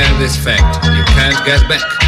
Don't this fact, you can't get back.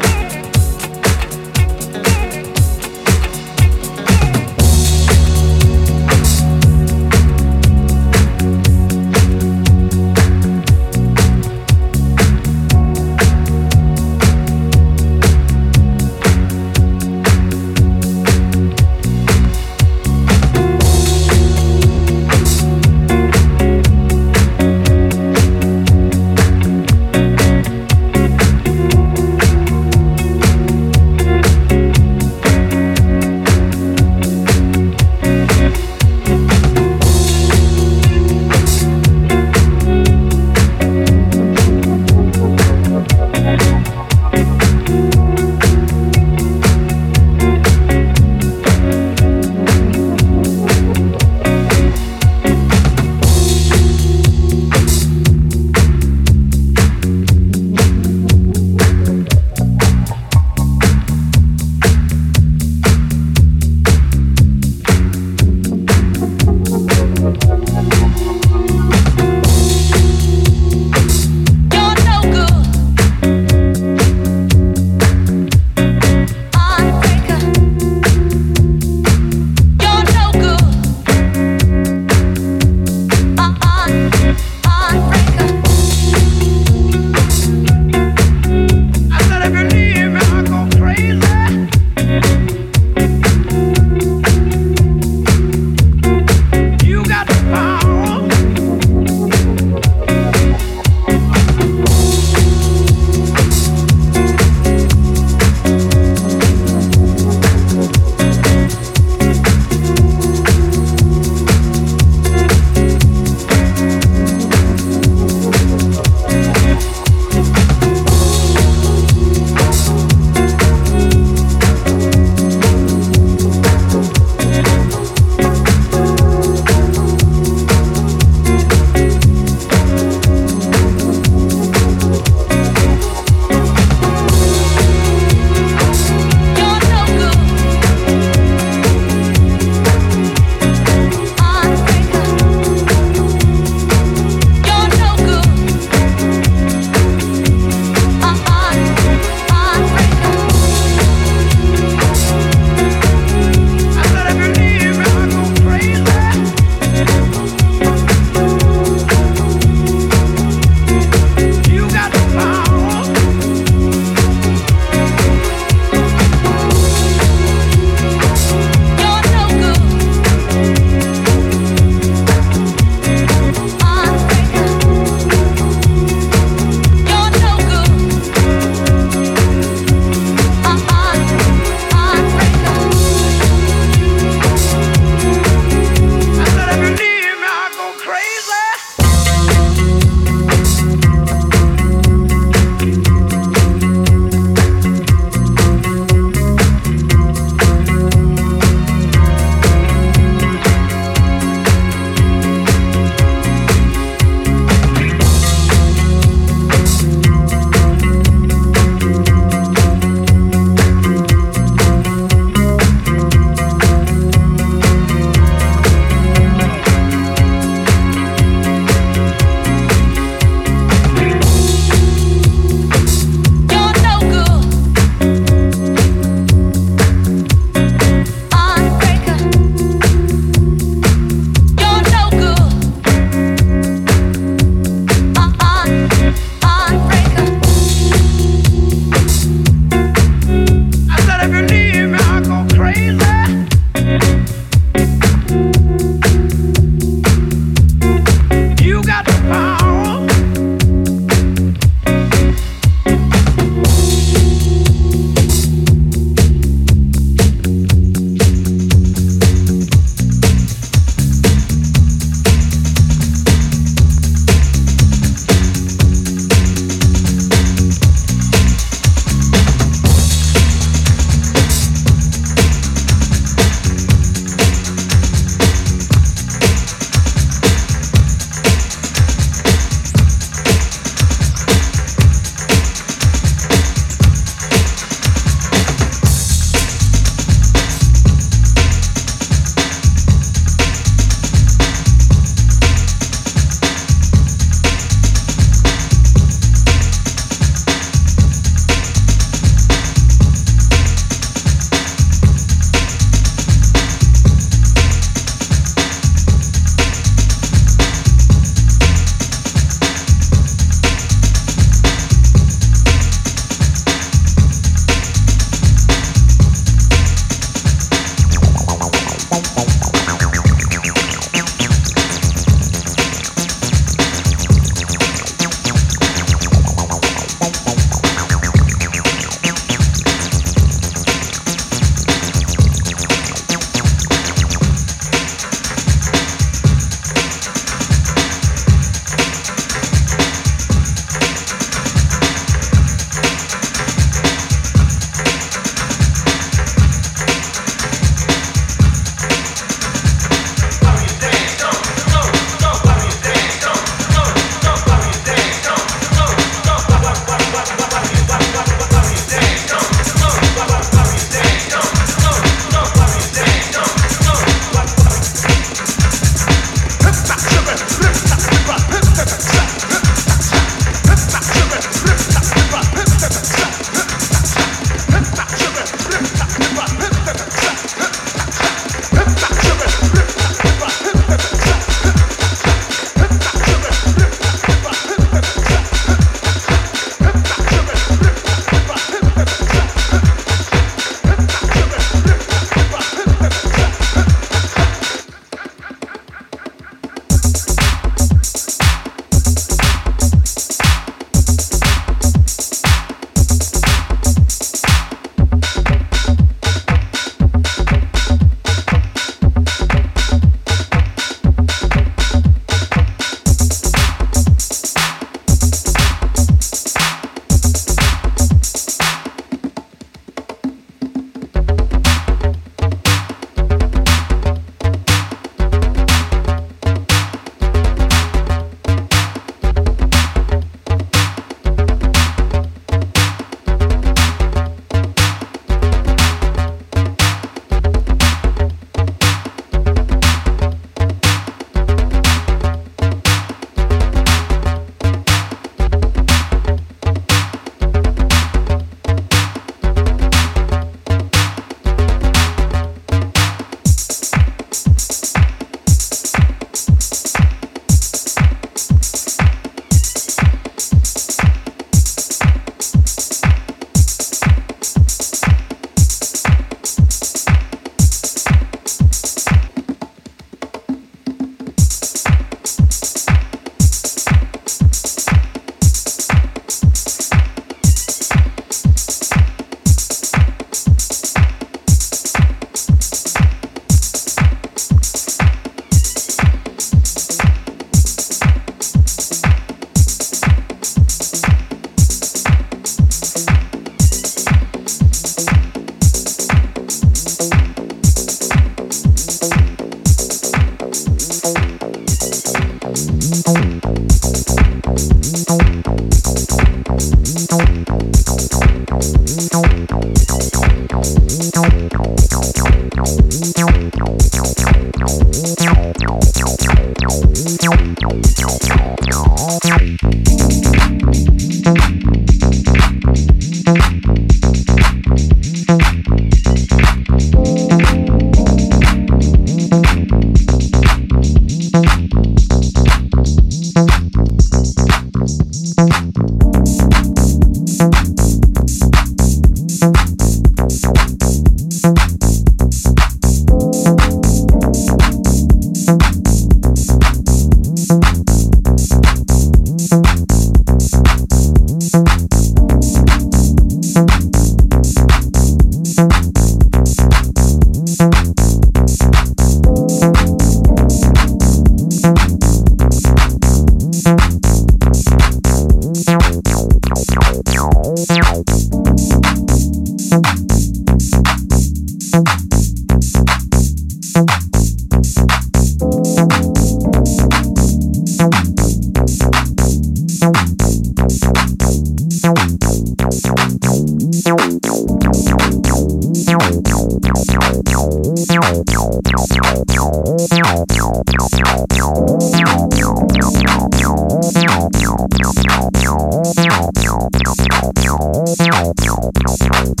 Thank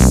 you.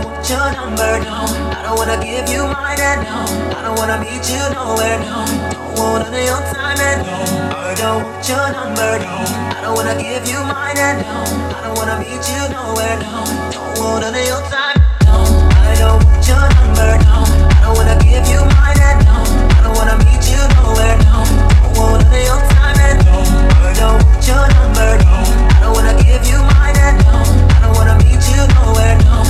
don't want your number, no. I don't wanna give you mine, and no. I don't wanna meet you nowhere, no. Don't want none of your time, and no. I don't want your number, no. I don't wanna give you mine, and no. I don't wanna meet you nowhere, no. Don't want none of your time, no. I don't want your number, no. I don't wanna give you mine, and no. I don't wanna meet you nowhere, no. Don't want none of your time, and no. I don't want your number, no. I don't wanna give you mine, and no. I don't wanna meet you nowhere, no.